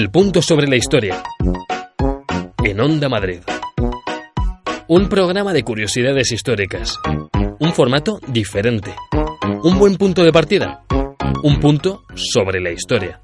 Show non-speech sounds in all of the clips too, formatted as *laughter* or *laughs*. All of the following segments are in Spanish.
El punto sobre la historia. En Onda Madrid. Un programa de curiosidades históricas. Un formato diferente. Un buen punto de partida. Un punto sobre la historia.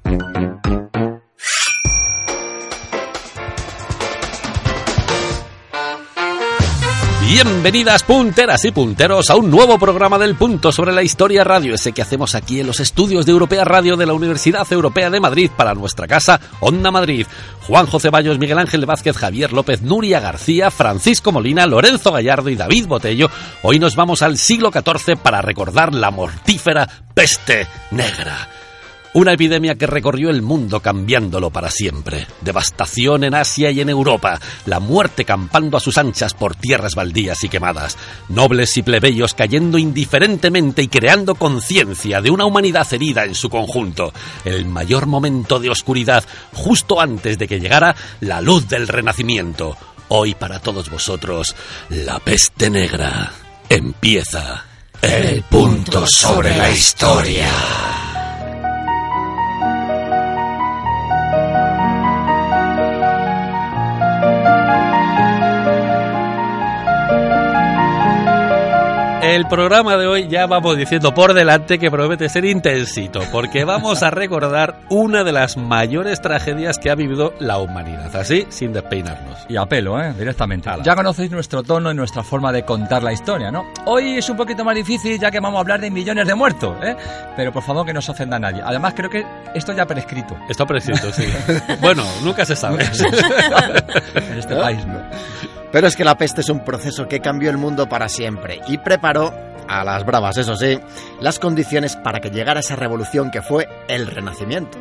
Bienvenidas punteras y punteros a un nuevo programa del Punto sobre la Historia Radio, ese que hacemos aquí en los estudios de Europea Radio de la Universidad Europea de Madrid para nuestra casa Onda Madrid. Juan José Bayos, Miguel Ángel Vázquez, Javier López, Nuria García, Francisco Molina, Lorenzo Gallardo y David Botello. Hoy nos vamos al siglo XIV para recordar la mortífera peste negra. Una epidemia que recorrió el mundo cambiándolo para siempre. Devastación en Asia y en Europa. La muerte campando a sus anchas por tierras baldías y quemadas. Nobles y plebeyos cayendo indiferentemente y creando conciencia de una humanidad herida en su conjunto. El mayor momento de oscuridad justo antes de que llegara la luz del renacimiento. Hoy para todos vosotros, la peste negra. Empieza el punto sobre la historia. El programa de hoy ya vamos diciendo por delante que promete ser intensito, porque vamos a recordar una de las mayores tragedias que ha vivido la humanidad, así sin despeinarnos. Y a pelo, ¿eh? Directamente. Ya conocéis nuestro tono y nuestra forma de contar la historia, ¿no? Hoy es un poquito más difícil ya que vamos a hablar de millones de muertos, ¿eh? Pero por favor que no se ofenda a nadie. Además creo que esto ya prescrito. Está prescrito, sí. *laughs* bueno, nunca se sabe. *laughs* en este *laughs* país, ¿no? Pero es que la peste es un proceso que cambió el mundo para siempre y preparó, a las bravas eso sí, las condiciones para que llegara esa revolución que fue el Renacimiento.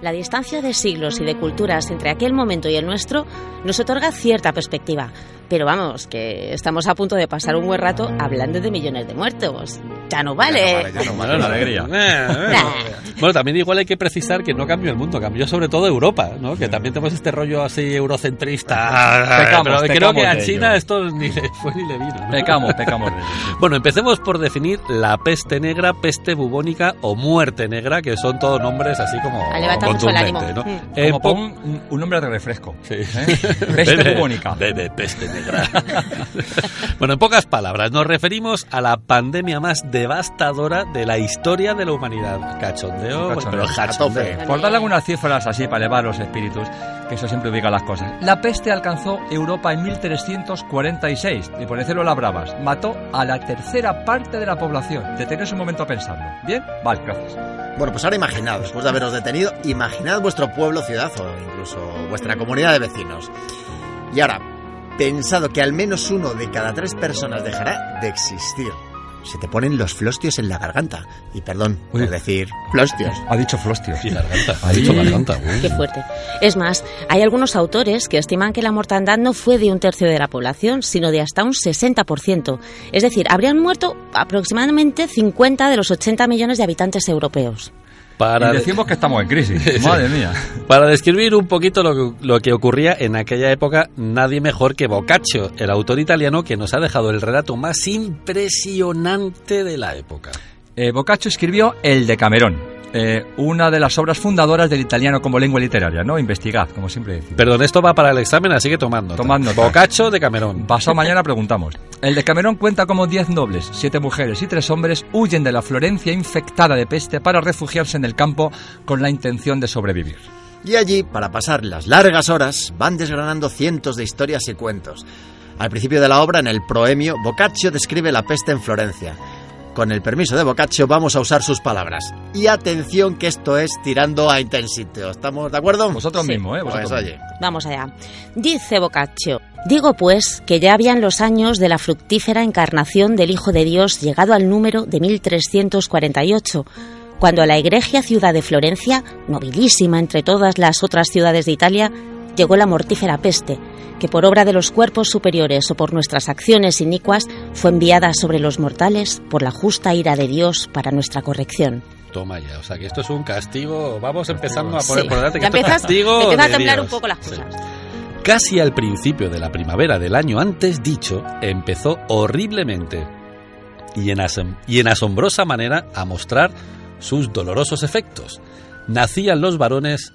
La distancia de siglos y de culturas entre aquel momento y el nuestro nos otorga cierta perspectiva. Pero vamos, que estamos a punto de pasar un buen rato hablando de millones de muertos. Ya no vale. Ya no vale, la alegría. *laughs* bueno, también igual hay que precisar que no cambió el mundo, cambió sobre todo Europa, ¿no? Que también tenemos este rollo así eurocentrista. Pecamos, pero creo pecamos que a China ello. esto ni le *laughs* fue ni le vino. ¿no? Pecamos, pecamos. *laughs* Bueno, empecemos por definir la peste negra, peste bubónica o muerte negra, que son todos nombres así como levanta mucho el contundentes, ánimo. ¿no? Mm. En Como pon un, un nombre de refresco. Sí. ¿eh? Peste bubónica. bebe peste negra. *laughs* bueno, en pocas palabras, nos referimos a la pandemia más devastadora de la historia de la humanidad. Cachondeo, Cachondeo. pero cachondeo. Por darle algunas cifras así para elevar los espíritus, que eso siempre ubica las cosas. La peste alcanzó Europa en 1346, y por decirlo a las bravas, mató a la tercera parte de la población. Deteneos un momento a pensarlo. ¿Bien? Vale, gracias. Bueno, pues ahora imaginad, después de haberos detenido, imaginad vuestro pueblo, ciudad o incluso vuestra comunidad de vecinos. Y ahora, pensado que al menos uno de cada tres personas dejará de existir. Se te ponen los flostios en la garganta. Y perdón Uy. por decir flostios. Ha dicho Flostio. Y garganta. Ha dicho garganta. uy. Qué fuerte. Es más, hay algunos autores que estiman que la mortandad no fue de un tercio de la población, sino de hasta un 60%. Es decir, habrían muerto aproximadamente 50 de los 80 millones de habitantes europeos. Para, Y decimos que estamos en crisis. *laughs* Madre mía. para describir un poquito lo que, lo que ocurría en aquella época, nadie mejor que Boccaccio, el autor italiano que nos ha dejado el relato más impresionante de la época. Eh, Boccaccio escribió El Decamerón, eh, una de las obras fundadoras del italiano como lengua literaria, ¿no? Investigad, como siempre decimos. Perdón, esto va para el examen, así que tomando. Tomad nota. Boccaccio de Camerón. Pasado mañana preguntamos. El Decamerón cuenta como 10 nobles, 7 mujeres y 3 hombres huyen de la Florencia infectada de peste para refugiarse en el campo con la intención de sobrevivir. Y allí, para pasar las largas horas, van desgranando cientos de historias y cuentos. Al principio de la obra, en el proemio, Boccaccio describe la peste en Florencia. Con el permiso de Boccaccio vamos a usar sus palabras. Y atención que esto es tirando a intensito. ¿Estamos de acuerdo? Vosotros Sí. mismos, ¿eh? Pues oye. Vamos allá. Dice Boccaccio. Digo pues que ya habían los años de la fructífera encarnación del Hijo de Dios llegado al número de 1348, cuando a la egregia ciudad de Florencia, nobilísima entre todas las otras ciudades de Italia, llegó la mortífera peste, que por obra de los cuerpos superiores o por nuestras acciones inicuas fue enviada sobre los mortales por la justa ira de Dios para nuestra corrección. Toma ya, o sea que esto es un castigo. Vamos empezando a poner Sí. por delante que Ya esto empiezas- castigo. empieza a temblar Dios. un poco las Sí. cosas. Casi al principio de la primavera del año antes dicho, empezó horriblemente y en, asom- y en asombrosa manera a mostrar sus dolorosos efectos. Nacían los varones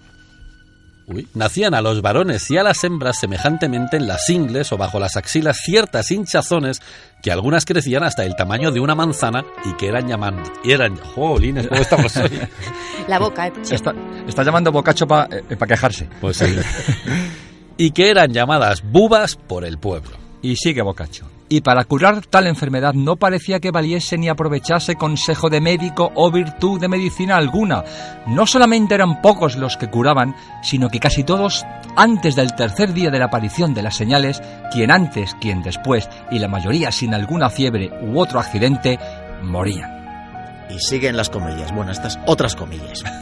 uy, nacían a los varones y a las hembras semejantemente en las ingles o bajo las axilas ciertas hinchazones que algunas crecían hasta el tamaño de una manzana y que eran llamadas... Eran, jolines, ¿cómo estamos hoy? *laughs* La boca. Está, está llamando Bocacho para quejarse. Pues sí. *laughs* y que eran llamadas bubas por el pueblo. Y sigue Bocacho. Y para curar tal enfermedad no parecía que valiese ni aprovechase consejo de médico o virtud de medicina alguna. No solamente eran pocos los que curaban, sino que casi todos, antes del tercer día de la aparición de las señales, quien antes, quien después, y la mayoría sin alguna fiebre u otro accidente, morían. Y siguen las comillas. Bueno, estas otras comillas. *laughs*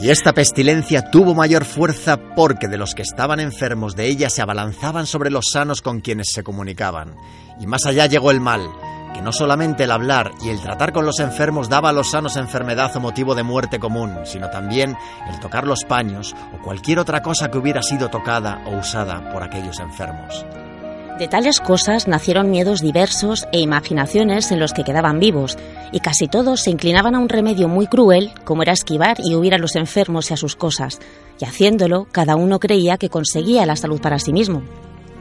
Y esta pestilencia tuvo mayor fuerza porque de los que estaban enfermos de ella se abalanzaban sobre los sanos con quienes se comunicaban. Y más allá llegó el mal, que no solamente el hablar y el tratar con los enfermos daba a los sanos enfermedad o motivo de muerte común, sino también el tocar los paños o cualquier otra cosa que hubiera sido tocada o usada por aquellos enfermos. De tales cosas nacieron miedos diversos e imaginaciones en los que quedaban vivos, y casi todos se inclinaban a un remedio muy cruel, como era esquivar y huir a los enfermos y a sus cosas, y haciéndolo cada uno creía que conseguía la salud para sí mismo.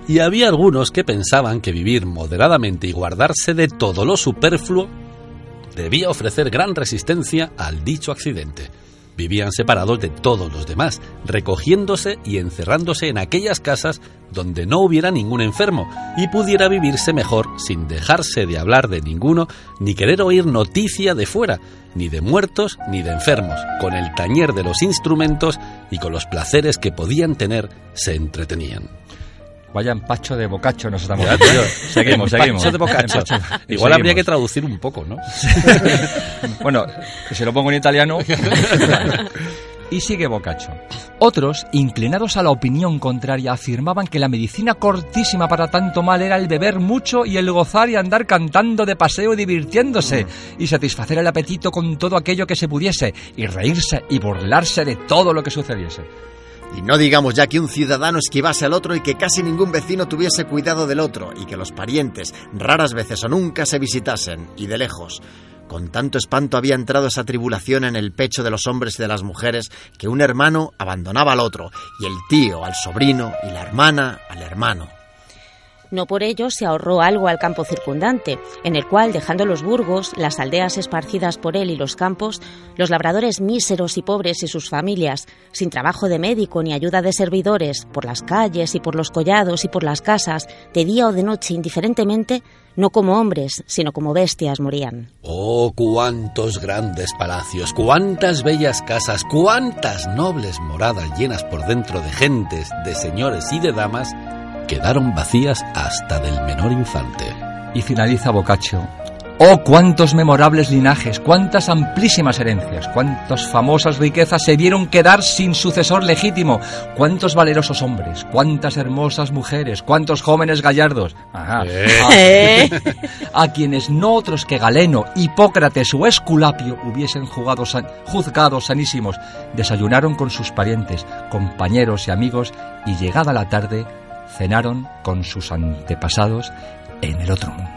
Y había algunos que pensaban que vivir moderadamente y guardarse de todo lo superfluo debía ofrecer gran resistencia al dicho accidente. Vivían separados de todos los demás, recogiéndose y encerrándose en aquellas casas donde no hubiera ningún enfermo y pudiera vivirse mejor sin dejarse de hablar de ninguno ni querer oír noticia de fuera, ni de muertos ni de enfermos, con el tañer de los instrumentos y con los placeres que podían tener se entretenían. Vaya empacho de bocacho nos estamos Ya, tío. *laughs* Seguimos, seguimos. De bocacho. Empacho. Igual habría que traducir un poco, ¿no? *laughs* Bueno, que se lo pongo en italiano. *laughs* Y sigue Boccaccio. Otros, inclinados a la opinión contraria, afirmaban que la medicina cortísima para tanto mal era el beber mucho y el gozar y andar cantando de paseo y divirtiéndose, y satisfacer el apetito con todo aquello que se pudiese, y reírse y burlarse de todo lo que sucediese. Y no digamos ya que un ciudadano esquivase al otro y que casi ningún vecino tuviese cuidado del otro y que los parientes raras veces o nunca se visitasen y de lejos. Con tanto espanto había entrado esa tribulación en el pecho de los hombres y de las mujeres que un hermano abandonaba al otro y el tío al sobrino y la hermana al hermano. No por ello se ahorró algo al campo circundante, en el cual, dejando los burgos, las aldeas esparcidas por él y los campos, los labradores míseros y pobres y sus familias, sin trabajo de médico ni ayuda de servidores, por las calles y por los collados y por las casas, de día o de noche indiferentemente, no como hombres, sino como bestias morían. Oh, cuántos grandes palacios, cuántas bellas casas, cuántas nobles moradas llenas por dentro de gentes, de señores y de damas, quedaron vacías hasta del menor infante. Y finaliza Boccaccio. Oh, cuántos memorables linajes, cuántas amplísimas herencias, cuántas famosas riquezas se vieron quedar sin sucesor legítimo, cuántos valerosos hombres, cuántas hermosas mujeres, cuántos jóvenes gallardos. Ajá. ¿Eh? *laughs* a quienes no otros que Galeno, Hipócrates o Esculapio hubiesen jugado san- juzgado sanísimos, desayunaron con sus parientes, compañeros y amigos y llegada la tarde cenaron con sus antepasados en el otro mundo.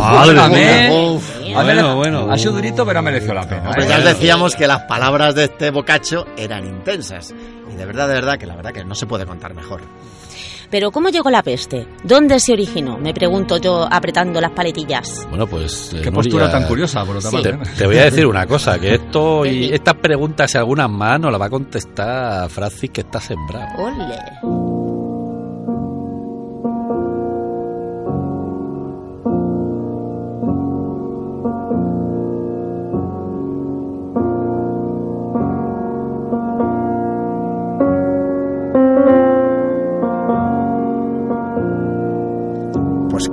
Válgame. Uf. Ha mere- Bueno, bueno. Ha sido durito, pero ha merecido la pena. ¿eh? ya os decíamos que las palabras de este bocacho eran intensas. Y de verdad, de verdad, que la verdad que no se puede contar mejor. Pero ¿cómo llegó la peste? ¿Dónde se originó? Me pregunto yo apretando las paletillas. Bueno, pues... eh, Qué Nuria, postura tan curiosa, por otra Sí. parte. Te, ¿eh? te voy a decir una cosa, que esto y *laughs* estas preguntas y algunas más nos las va a contestar Francis que está sembrado. ¡Ole!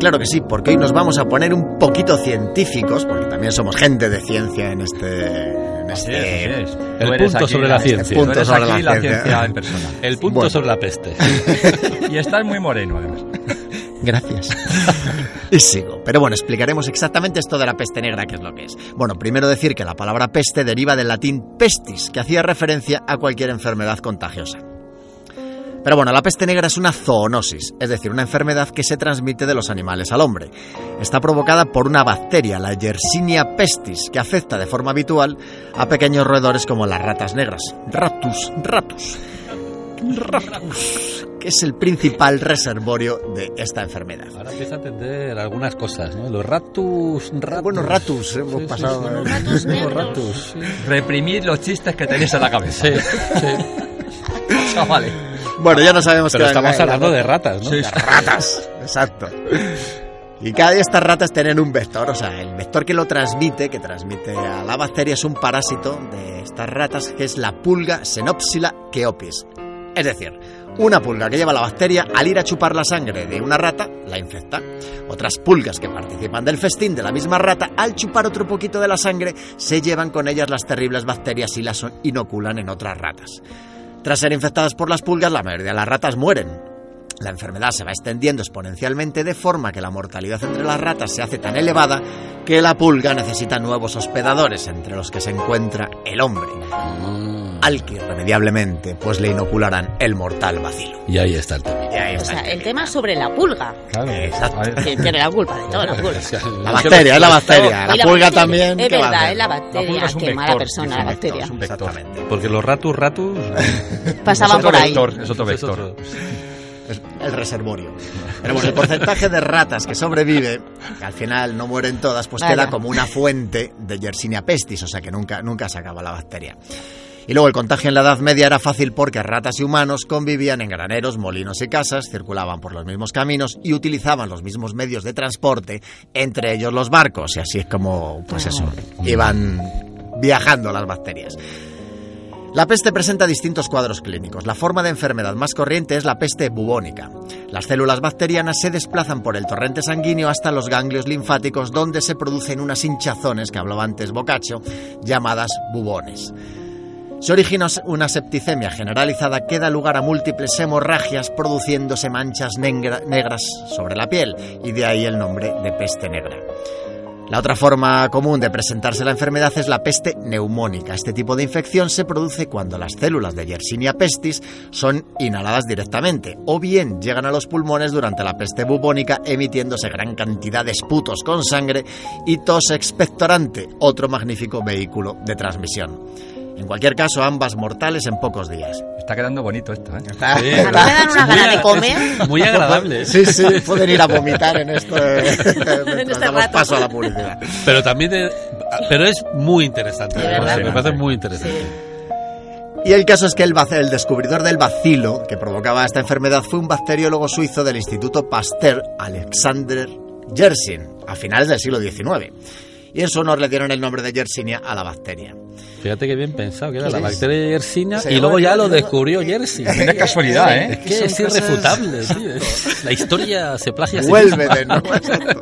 Claro que sí, porque hoy nos vamos a poner un poquito científicos, porque también somos gente de ciencia en este... En Así este es, así es. El eres punto aquí sobre la ciencia. Tú Punto eres sobre aquí la la ciencia. ciencia en persona. *laughs* El punto Bueno. sobre la peste. *laughs* Y estás muy moreno, además. *laughs* Gracias. y sigo. Pero bueno, explicaremos exactamente esto de la peste negra, qué es lo que es. Bueno, primero decir que la palabra peste deriva del latín pestis, que hacía referencia a cualquier enfermedad contagiosa. Pero bueno, la peste negra es una zoonosis, es decir, una enfermedad que se transmite de los animales al hombre. Está provocada por una bacteria, la Yersinia pestis, que afecta de forma habitual a pequeños roedores como las ratas negras. Ratus, ratus. Ratus, que es el principal reservorio de esta enfermedad. Ahora empieza a entender algunas cosas, ¿no? Los ratus, ratus. Bueno, ratus, hemos Sí, sí, pasado. sí. eh. Ratus Los negros. ratus, sí. Reprimid los chistes que tenéis en la cabeza. Sí, sí. *laughs* Chavales. Bueno, ya no sabemos Pero qué estamos la- hablando de ratas, ¿no? Sí, Las ratas, exacto. Y cada día estas ratas tienen un vector, o sea, el vector que lo transmite, que transmite a la bacteria, es un parásito de estas ratas, que es la pulga Xenopsila keopis. Es decir, una pulga que lleva la bacteria, al ir a chupar la sangre de una rata, la infecta. Otras pulgas que participan del festín de la misma rata, al chupar otro poquito de la sangre, se llevan con ellas las terribles bacterias y las inoculan en otras ratas. Tras ser infectadas por las pulgas, la mayoría de las ratas mueren. La enfermedad se va extendiendo exponencialmente de forma que la mortalidad entre las ratas se hace tan elevada que la pulga necesita nuevos hospedadores, entre los que se encuentra el hombre. Al que irremediablemente pues le inocularán el mortal vacilo. Y ahí está el tema. Y ahí O sea, el el tema sobre la pulga. Claro. Exacto. Que tiene la culpa de todo, la *laughs* pulga. La bacteria, es la bacteria. La pulga bacteria. también. Es ¿qué va a verdad, es la bacteria. es Qué mala persona, la bacteria. vector, es un vector. Exactamente. Porque los ratus, ratus. *laughs* Pasaban por ahí. vector, es otro vector. el reservorio. Pero bueno, el porcentaje de ratas que sobrevive, que al final no mueren todas, pues Vaya. queda como una fuente de Yersinia pestis, o sea que nunca, nunca se acaba la bacteria. Y luego el contagio en la Edad Media era fácil porque ratas y humanos convivían en graneros, molinos y casas, circulaban por los mismos caminos y utilizaban los mismos medios de transporte, entre ellos los barcos, y así es como, pues eso, iban viajando las bacterias. La peste presenta distintos cuadros clínicos. La forma de enfermedad más corriente es la peste bubónica. Las células bacterianas se desplazan por el torrente sanguíneo hasta los ganglios linfáticos donde se producen unas hinchazones que hablaba antes Boccaccio, llamadas bubones. Se origina una septicemia generalizada que da lugar a múltiples hemorragias produciéndose manchas negra- negras sobre la piel y de ahí el nombre de peste negra. La otra forma común de presentarse la enfermedad es la peste neumónica. Este tipo de infección se produce cuando las células de Yersinia pestis son inhaladas directamente o bien llegan a los pulmones durante la peste bubónica emitiéndose gran cantidad de esputos con sangre y tos expectorante, otro magnífico vehículo de transmisión. En cualquier caso, ambas mortales en pocos días. Está quedando bonito esto, ¿eh? Sí, A mí me dan una Muy gana de comer. es Muy agradable. Sí, sí, pueden ir a vomitar en esto. eh, *laughs* mientras este damos rato. paso a la publicidad. Pero también. de- pero es muy interesante. De verdad. Me parece muy interesante. Y el caso es que el, el descubridor del bacilo que provocaba esta enfermedad fue un bacteriólogo suizo del Instituto Pasteur, Alexander Yersin, a finales del siglo XIX. Y en su honor le dieron el nombre de Yersinia a la bacteria. Fíjate que bien pensado, que era ¿Qué la es? bacteria Yersinia y luego ya lo Yersinia. descubrió Yersin. Es casualidad, Es ¿eh? que Son es cosas- irrefutable, tío. La historia se plagia nuevo. exacto.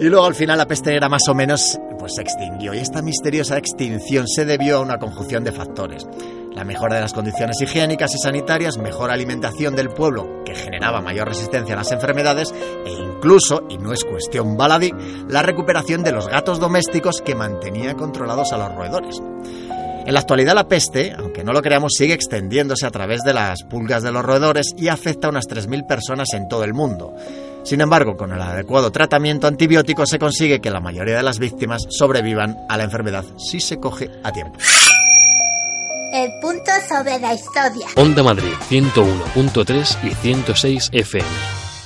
Y luego al final la peste negra más o menos pues, se extinguió y esta misteriosa extinción se debió a una conjunción de factores. La mejora de las condiciones higiénicas y sanitarias, mejor alimentación del pueblo que generaba mayor resistencia a las enfermedades e incluso, y no es cuestión baladí, la recuperación de los gatos domésticos que mantenía controlados a los roedores. En la actualidad la peste, aunque no lo creamos, sigue extendiéndose a través de las pulgas de los roedores y afecta a unas 3.000 personas en todo el mundo. Sin embargo, con el adecuado tratamiento antibiótico se consigue que la mayoría de las víctimas sobrevivan a la enfermedad si se coge a tiempo. El punto sobre la historia. Onda Madrid 101.3 y 106 FM.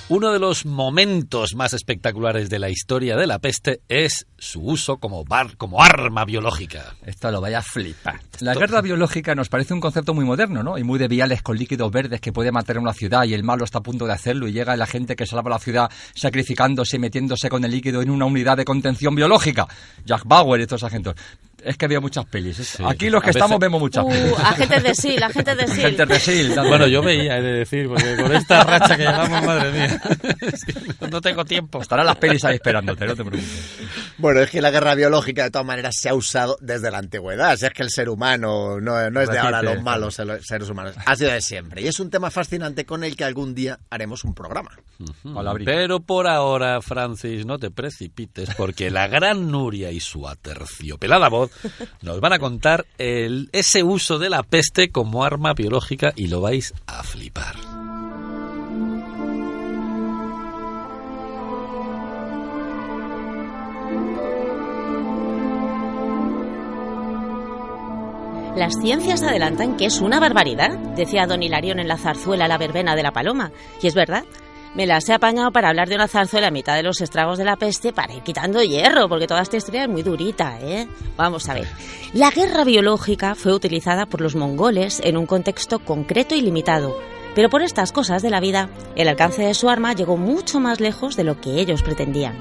Uno de los momentos más espectaculares de la historia de la peste es su uso como, bar, como arma biológica. Esto lo vaya a flipar. La guerra biológica nos parece un concepto muy moderno, ¿no? Y muy de viales con líquidos verdes que puede matar una ciudad y el malo está a punto de hacerlo y llega la gente que salva la ciudad sacrificándose y metiéndose con el líquido en una unidad de contención biológica. Jack Bauer y esos agentes. Es que había muchas pelis. Es- Sí. Aquí los que A veces- estamos vemos muchas Uh, pelis. agentes de SEAL, agentes de SEAL. Gente de *laughs* dando- Bueno, yo veía, he de decir, porque con esta racha que llevamos, madre mía, *laughs* no tengo tiempo. Estarán las pelis ahí esperándote, no te preocupes. Bueno, es que la guerra biológica de todas maneras se ha usado desde la antigüedad. Si es que el ser humano no, no es de ahora los malos seres humanos. Ha sido de siempre. Y es un tema fascinante con el que algún día haremos un programa. Pero por ahora, Francis, no te precipites porque la gran Nuria y su aterciopelada voz *laughs* nos van a contar el, ese uso de la peste como arma biológica y lo vais a flipar. Las ciencias adelantan que es una barbaridad, decía don Hilarión en la zarzuela La verbena de la paloma. Y es verdad. Me las he apañado para hablar de una zarzuela a mitad de los estragos de la peste para ir quitando hierro, porque toda esta historia es muy durita, ¿eh? Vamos a ver. La guerra biológica fue utilizada por los mongoles en un contexto concreto y limitado, pero por estas cosas de la vida, el alcance de su arma llegó mucho más lejos de lo que ellos pretendían.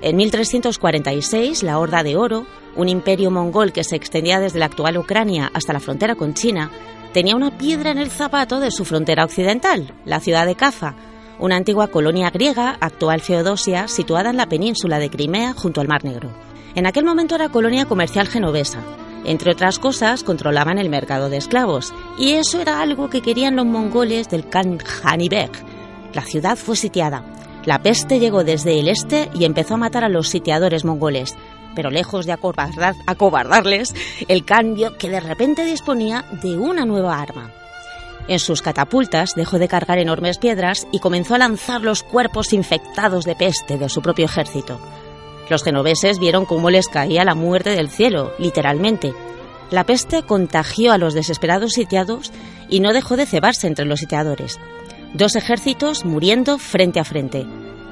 En 1346, la Horda de Oro, un imperio mongol que se extendía desde la actual Ucrania hasta la frontera con China, tenía una piedra en el zapato de su frontera occidental, la ciudad de Caza, una antigua colonia griega, actual Feodosia, situada en la península de Crimea junto al Mar Negro. En aquel momento era colonia comercial genovesa. Entre otras cosas, controlaban el mercado de esclavos, y eso era algo que querían los mongoles del Khan Hanibek. La ciudad fue sitiada. La peste llegó desde el este y empezó a matar a los sitiadores mongoles, pero lejos de acobardar, acobardarles, el cambio que de repente disponía de una nueva arma. En sus catapultas dejó de cargar enormes piedras y comenzó a lanzar los cuerpos infectados de peste de su propio ejército. Los genoveses vieron cómo les caía la muerte del cielo, literalmente. La peste contagió a los desesperados sitiados y no dejó de cebarse entre los sitiadores. Dos ejércitos muriendo frente a frente.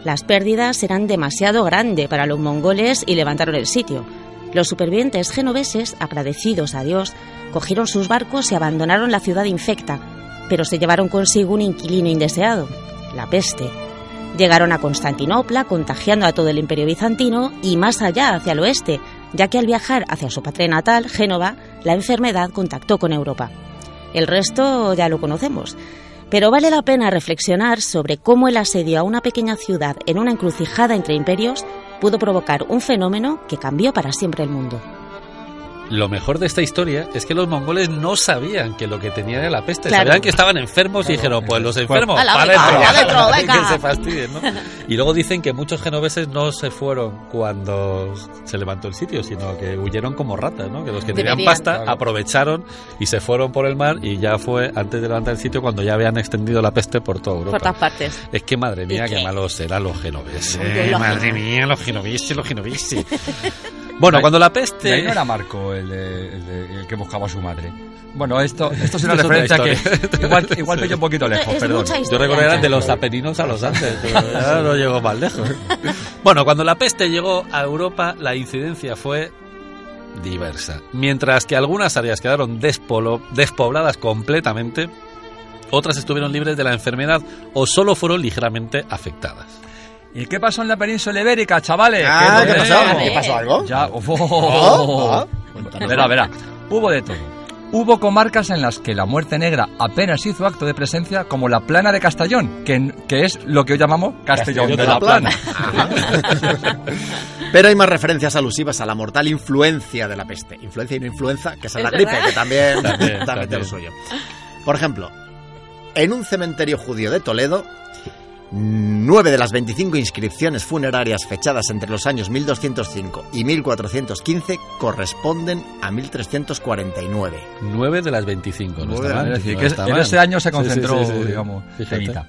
Las pérdidas eran demasiado grandes para los mongoles y levantaron el sitio. Los supervivientes genoveses, agradecidos a Dios, cogieron sus barcos y abandonaron la ciudad infecta, pero se llevaron consigo un inquilino indeseado, la peste. Llegaron a Constantinopla, contagiando a todo el imperio bizantino y más allá, hacia el oeste, ya que al viajar hacia su patria natal, Génova, la enfermedad contactó con Europa. El resto ya lo conocemos. Pero vale la pena reflexionar sobre cómo el asedio a una pequeña ciudad en una encrucijada entre imperios pudo provocar un fenómeno que cambió para siempre el mundo. Lo mejor de esta historia es que los mongoles no sabían que lo que tenían era la peste. Claro. Sabían que estaban enfermos y dijeron, pues los enfermos, A la para dentro, venga. *laughs* que se fastidien, ¿no? Y luego dicen que muchos genoveses no se fueron cuando se levantó el sitio, sino que huyeron como ratas, ¿no? Que los que tenían pasta aprovecharon y se fueron por el mar y ya fue antes de levantar el sitio cuando ya habían extendido la peste por toda Europa. Por todas partes. Es que madre mía, ¿Y qué qué? malos eran los genoveses. Lógico. madre mía, los genoveses, los genoveses. *laughs* bueno, cuando la Y ahí peste... no era Marco el, de- el de- el que buscaba a su madre. Bueno, esto, *laughs* esto es una Esto es referencia que igual, igual me un poquito lejos, Es perdón. Yo recuerdo que eran de los Apeninos a los Andes, pero ya no llegó más lejos. *laughs* Bueno, cuando la peste llegó a Europa, la incidencia fue diversa. Mientras que algunas áreas quedaron despolo- despobladas completamente, otras estuvieron libres de la enfermedad o solo fueron ligeramente afectadas. ¿Y qué pasó en la península ibérica, chavales? Ah, ¿Qué ¿qué pasó? ¿Qué pasó algo? Ya, uf, Ah, ah. verá, verá. Hubo de todo. Hubo comarcas en las que la muerte negra apenas hizo acto de presencia, como la plana de Castellón, que, que es lo que hoy llamamos Castellón, de la Plana. *laughs* Pero hay más referencias alusivas a la mortal influencia de la peste. Influencia y no influenza, que es Es la gripe, verdad. que también, También, también, lo suyo. Por ejemplo, en un cementerio judío de Toledo, nueve de las 25 inscripciones funerarias fechadas entre los años 1205 y 1415 corresponden a 1349. 9 de las 25, no Nueve, está mal. Es decir, no que está en mal. ese año se concentró, sí, sí, sí. digamos, Fíjate. temita.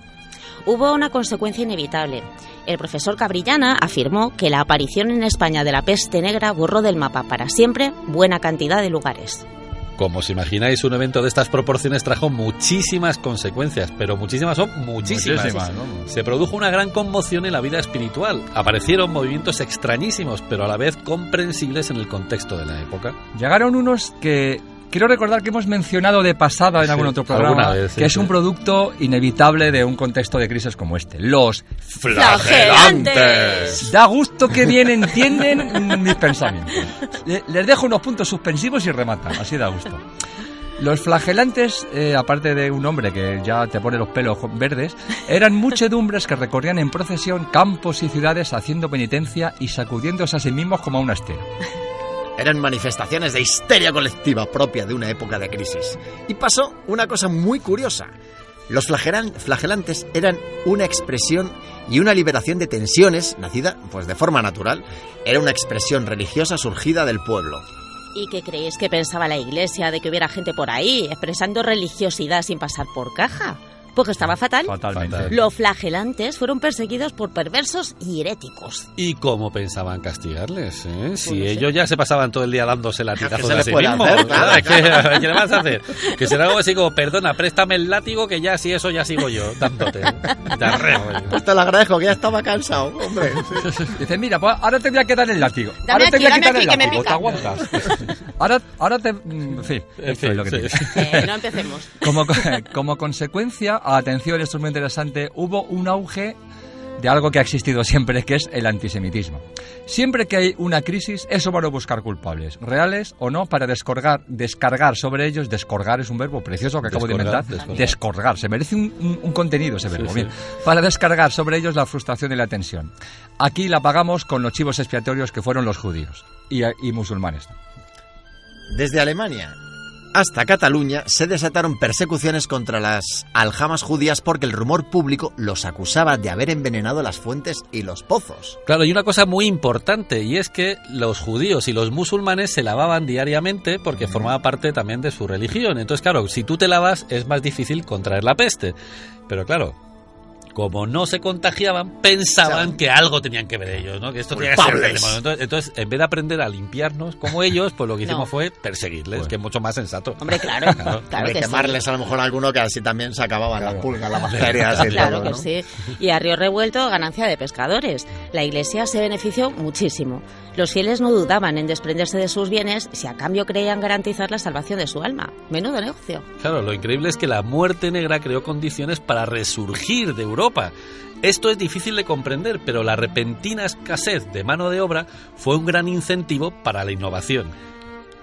Hubo una consecuencia inevitable. El profesor Cabrillana afirmó que la aparición en España de la peste negra borró del mapa para siempre buena cantidad de lugares. Como os imagináis, un evento de estas proporciones trajo muchísimas consecuencias, pero muchísimas son muchísimas. Muchísimas, ¿no? Se produjo una gran conmoción en la vida espiritual. Aparecieron movimientos extrañísimos, pero a la vez comprensibles en el contexto de la época. Llegaron unos que quiero recordar que hemos mencionado de pasada en Sí, algún otro programa, vez, sí, que es sí. un producto inevitable de un contexto de crisis como este. Los ¡Flagelantes! Da gusto que bien entienden mis pensamientos. Le- Les dejo unos puntos suspensivos y rematan, así da gusto. Los flagelantes, eh, aparte de un hombre que ya te pone los pelos verdes, eran muchedumbres que recorrían en procesión campos y ciudades haciendo penitencia y sacudiéndose a sí mismos como a una estera. Eran manifestaciones de histeria colectiva propia de una época de crisis. Y pasó una cosa muy curiosa. Los flagelan- flagelantes eran una expresión y una liberación de tensiones nacida pues de forma natural. Era una expresión religiosa surgida del pueblo. ¿Y qué creéis que pensaba la iglesia de que hubiera gente por ahí expresando religiosidad sin pasar por caja? Porque estaba fatal. Totalmente. Fatal. Los flagelantes fueron perseguidos por perversos y heréticos. ¿Y cómo pensaban castigarles? eh? Si Pues sé. ellos ya se pasaban todo el día dándose ¿Qué latigazos se a sí puede mismos. Claro. *laughs* ¿Qué le vas a hacer? Que será algo así como, perdona, préstame el látigo que ya si eso ya sigo yo, dándote. Te arreo. Pues te lo agradezco, que ya estaba cansado, hombre. *laughs* Dice, mira, pues ahora te voy a quitar el látigo. Dame ahora te aquí, voy a quitar el látigo, ¿te pica. aguantas? ahora, ahora te... mm, En fin, En esto es fin, lo que sí. Eh, no empecemos. Como, *laughs* como consecuencia, atención, esto es muy interesante, hubo un auge de algo que ha existido siempre, que es el antisemitismo. Siempre que hay una crisis, eso van a buscar culpables, reales o no, para descargar, descargar sobre ellos. Descorgar es un verbo precioso que acabo de Descorgar, inventar. descorgar. Descorgar, se merece un, un- un contenido ese verbo. sí. Bien. Para descargar sobre ellos la frustración y la tensión. Aquí la pagamos con los chivos expiatorios que fueron los judíos y, y musulmanes. Desde Alemania hasta Cataluña se desataron persecuciones contra las aljamas judías porque el rumor público los acusaba de haber envenenado las fuentes y los pozos. Claro, y una cosa muy importante, y es que los judíos y los musulmanes se lavaban diariamente porque formaba parte también de su religión. Entonces, claro, si tú te lavas es más difícil contraer la peste. Pero claro, como no se contagiaban, pensaban Claro. que algo tenían que ver ellos, ¿no? Que esto tenía que ser. Entonces, entonces, en vez de aprender a limpiarnos como ellos, pues lo que *laughs* hicimos No. fue perseguirles, que es mucho más sensato. Hombre, claro, *laughs* claro que sí. quemarles a lo mejor a alguno que así también se acababan las pulgas, las *laughs* bacterias y Claro todo, que ¿no? sí. Y a río revuelto, ganancia de pescadores. La iglesia se benefició muchísimo. Los fieles no dudaban en desprenderse de sus bienes si a cambio creían garantizar la salvación de su alma. Menudo negocio. Claro, lo increíble es que la muerte negra creó condiciones para resurgir de Europa. Esto es difícil de comprender, pero la repentina escasez de mano de obra fue un gran incentivo para la innovación.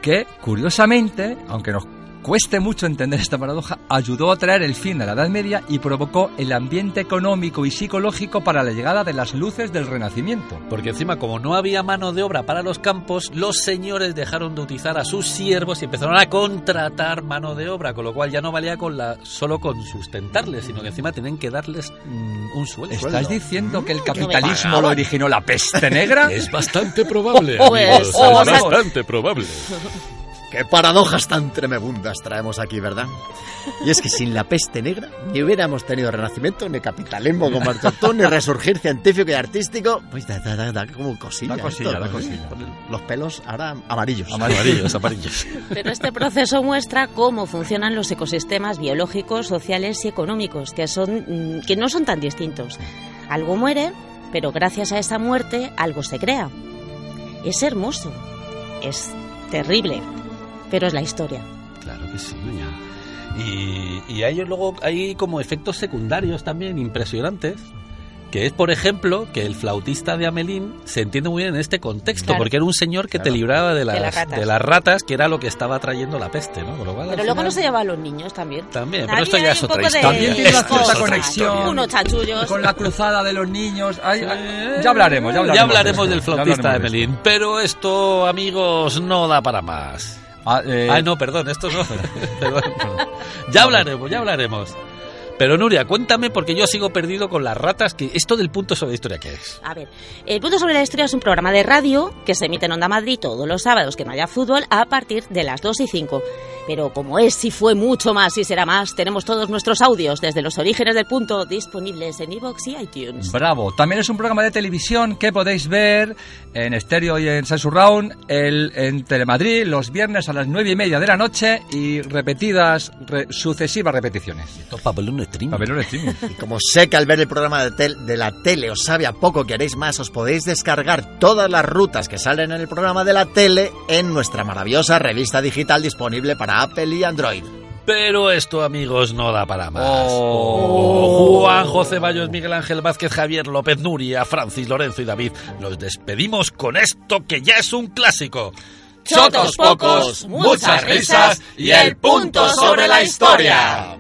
que, curiosamente, aunque nos cueste mucho entender esta paradoja, ayudó a traer el fin de la Edad Media y provocó el ambiente económico y psicológico para la llegada de las luces del Renacimiento. Porque encima, como no había mano de obra para los campos, los señores dejaron de utilizar a sus siervos y empezaron a contratar mano de obra, con lo cual ya no valía con la, solo con sustentarles, sino que encima tenían que darles mm, un sueldo. ¿Estás diciendo que el me capitalismo lo originó la peste negra? *laughs* Es bastante probable, *laughs* Pues, amigos, oh, es no. bastante probable. *laughs* Qué paradojas tan tremebundas traemos aquí, ¿verdad? Y es que sin la peste negra ni hubiéramos tenido renacimiento, ni capitalismo como el tú, ni resurgir científico y artístico. Pues da, da, da, da como cosilla. Da cosilla, esto, da ¿no? cosilla. Los pelos ahora amarillos. Amarillos, amarillos. Pero este proceso muestra cómo funcionan los ecosistemas biológicos, sociales y económicos, que, son, mm, que no son tan distintos. Algo muere, pero gracias a esa muerte algo se crea. Es hermoso, es terrible, pero es la historia. Claro que sí, doña. Y, y hay luego hay como efectos secundarios también impresionantes. Que es, por ejemplo, que el flautista de Amelín se entiende muy bien en este contexto, Claro. porque era un señor que te Claro. libraba de De las, las ratas. de las ratas, que era lo que estaba trayendo la peste, ¿no? Lo cual, Pero luego final- no se lleva a los niños también. También, pero esto ya es otra de- historia. También tiene una cierta otra conexión. Unos chanchullos. Con la cruzada de los niños. Ay, ay, ya hablaremos, ya hablaremos. Ya hablaremos de del flautista de hablaremos de Amelín, pero esto, amigos, no da para más. Esto. Ah, eh, Ay, no, perdón, esto no. *laughs* Perdón. Ya hablaremos, ya hablaremos. Pero Nuria, cuéntame porque yo sigo perdido con las ratas, que esto del punto sobre la historia qué es. A ver, El Punto sobre la Historia es un programa de radio que se emite en Onda Madrid todos los sábados que no haya fútbol a partir de las 2 y 5. Pero como es y fue mucho más y será más, tenemos todos nuestros audios desde los orígenes del punto disponibles en iVoox y iTunes. Bravo. También es un programa de televisión que podéis ver en estéreo y en Round el, en Telemadrid los viernes a las nueve y media de la noche y repetidas, re- sucesivas repeticiones. Pabellón Stream. Pabellón Streaming. *laughs* Y como sé que al ver el programa de, tel- de la tele os sabe a poco que haréis más, os podéis descargar todas las rutas que salen en el programa de la tele en nuestra maravillosa revista digital disponible para Apple y Android. Pero esto, amigos, no da para más. Oh. Juan José Bayos, Miguel Ángel Vázquez, Javier López Nuria, Francis Lorenzo y David. Nos despedimos con esto que ya es un clásico. chotos pocos, muchas risas y el punto sobre la historia.